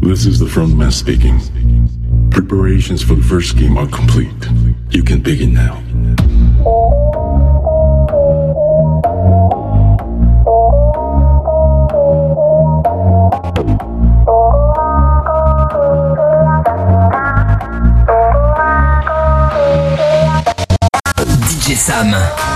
This is the frontman speaking. Preparations for the first game are complete. You can begin now. DJ Sam.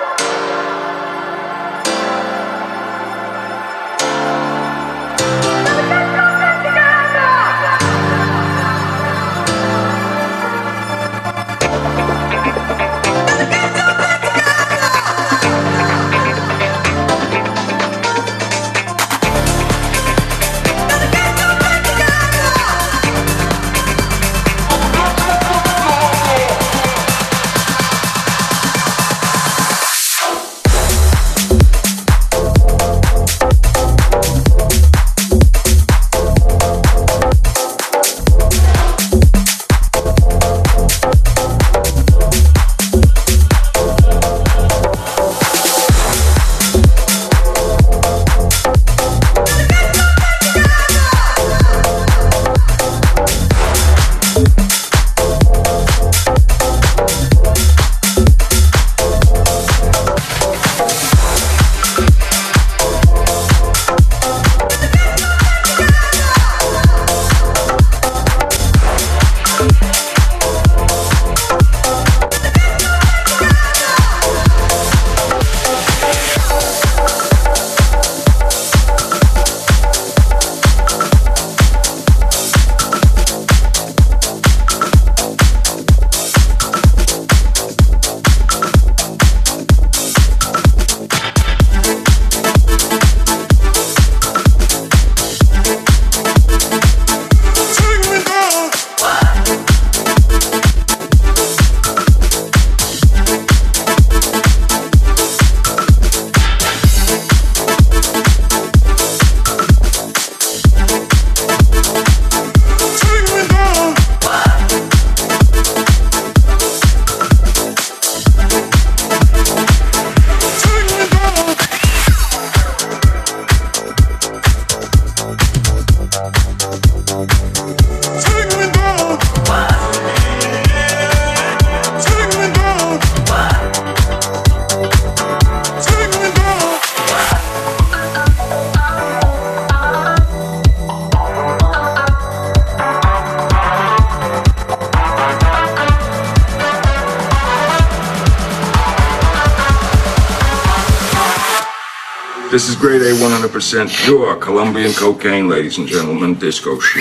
Bye. 100% pure Colombian cocaine, ladies and gentlemen, disco shit.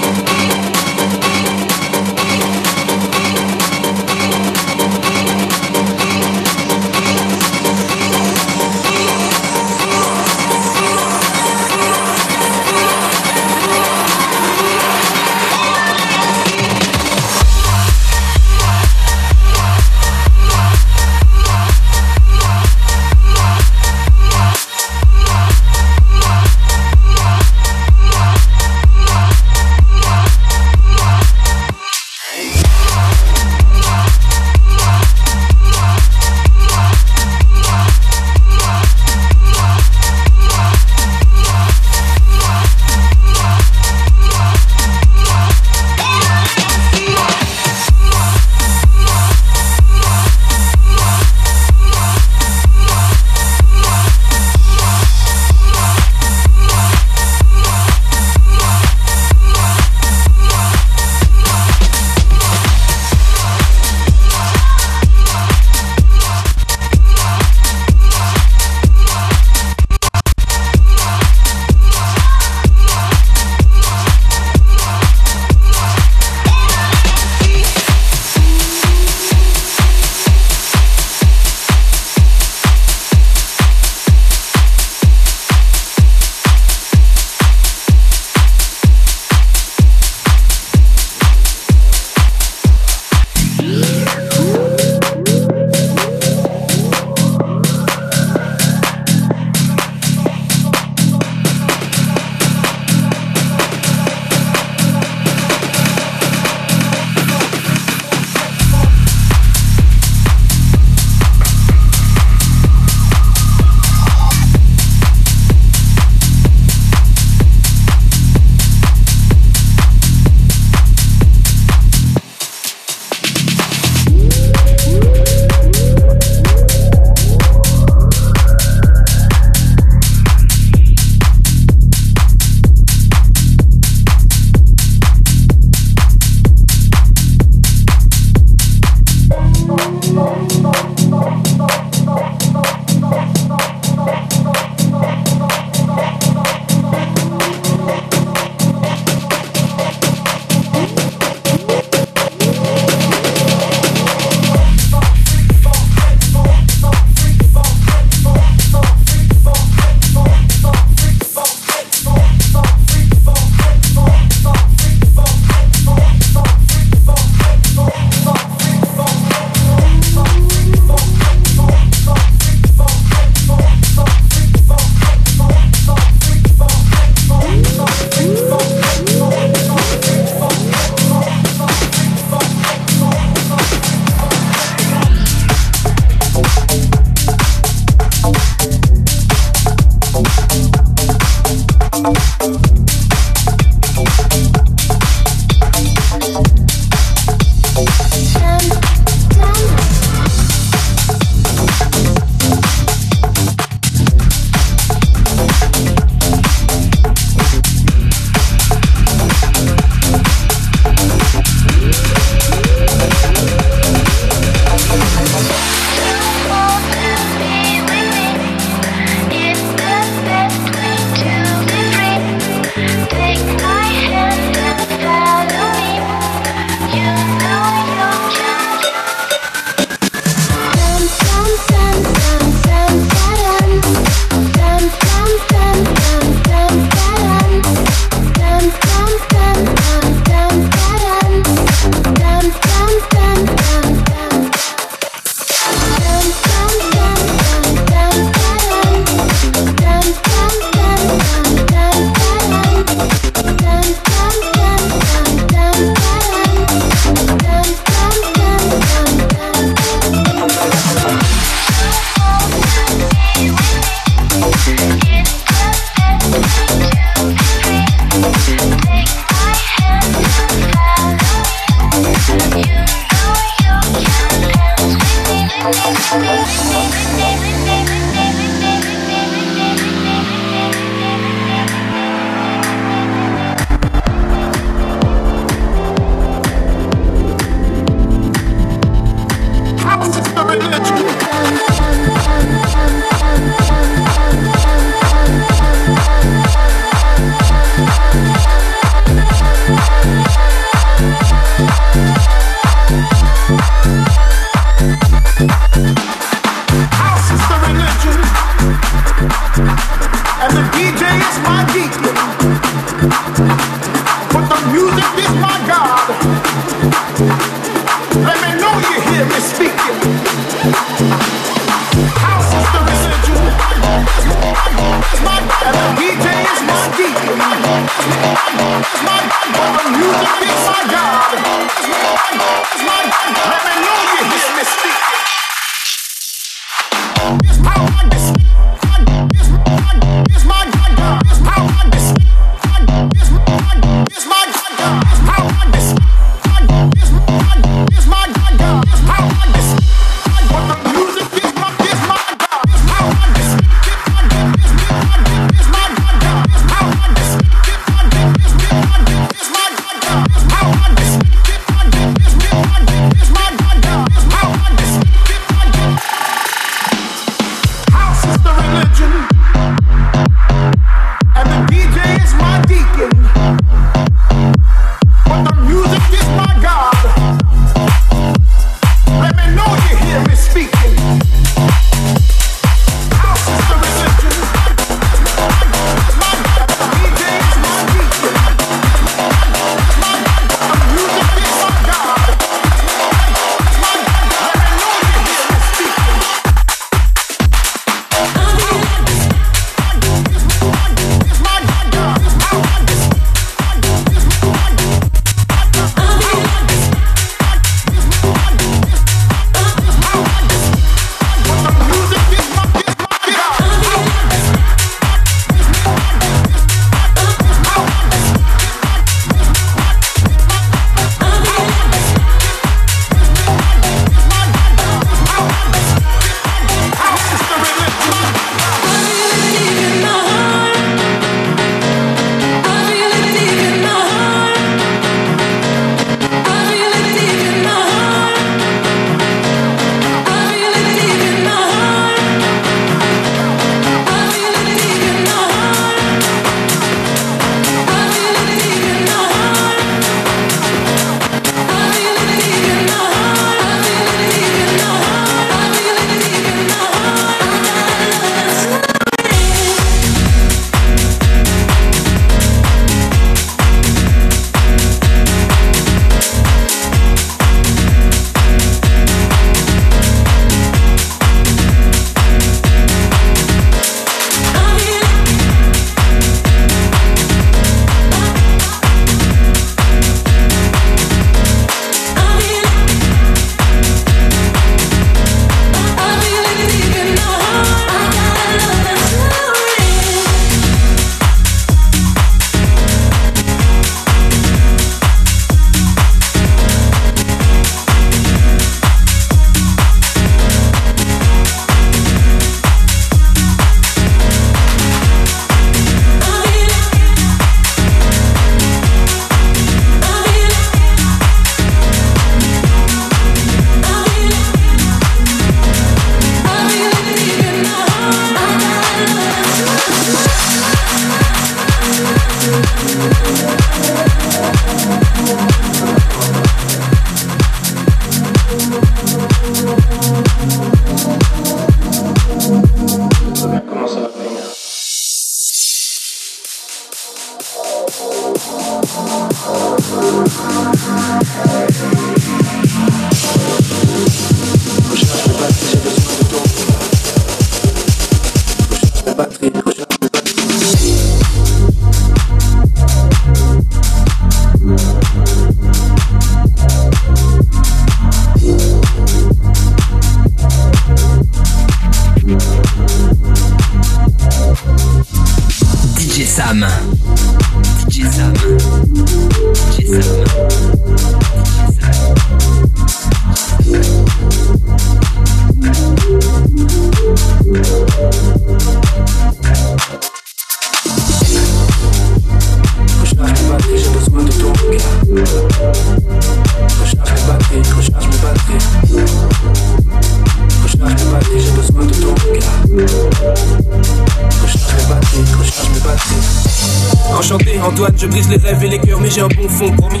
Je brise les rêves et les cœurs, mais j'ai un bon fond, promis.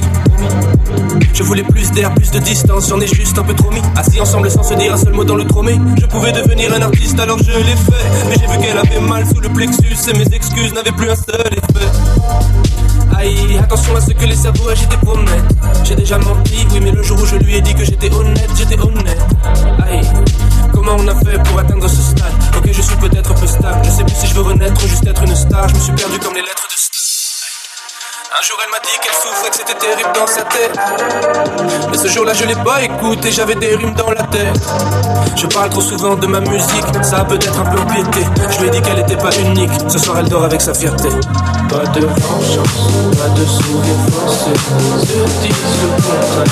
Je voulais plus d'air, plus de distance, j'en ai juste un peu trop mis. Assis ensemble sans se dire un seul mot dans le tromé. Je pouvais devenir un artiste alors je l'ai fait. Mais j'ai vu qu'elle avait mal sous le plexus et mes excuses n'avaient plus un seul effet. Aïe, attention à ce que les cerveaux agités promettent. J'ai déjà menti, oui, mais le jour où je lui ai dit que j'étais honnête, j'étais honnête. Aïe, comment on a fait pour atteindre ce stade? Ok, je suis peut-être un peu stable. Je sais plus si je veux renaître ou juste être une star. Je me suis perdu comme les lettres de un jour elle m'a dit qu'elle souffrait, que c'était terrible dans sa tête. Mais ce jour-là je l'ai pas écouté, j'avais des rimes dans la tête. Je parle trop souvent de ma musique, ça a peut-être un peu empiété. Je lui ai dit qu'elle était pas unique, ce soir elle dort avec sa fierté. Pas de vengeance, pas de sourire forcé. Se disent le contraire,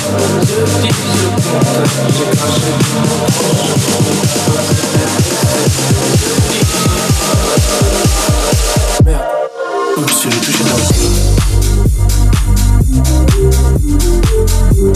se disent le contraire. J'ai craché mon Merde, oups, je l'ai touché dans le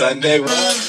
Sunday.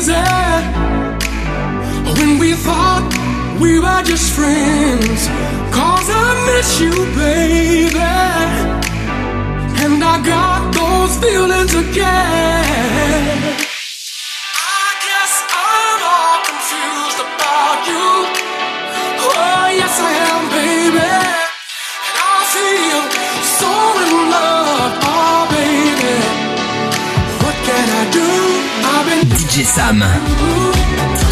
easy when we thought we were just friends. Cause I miss you, baby. And I got those feelings again. Sam.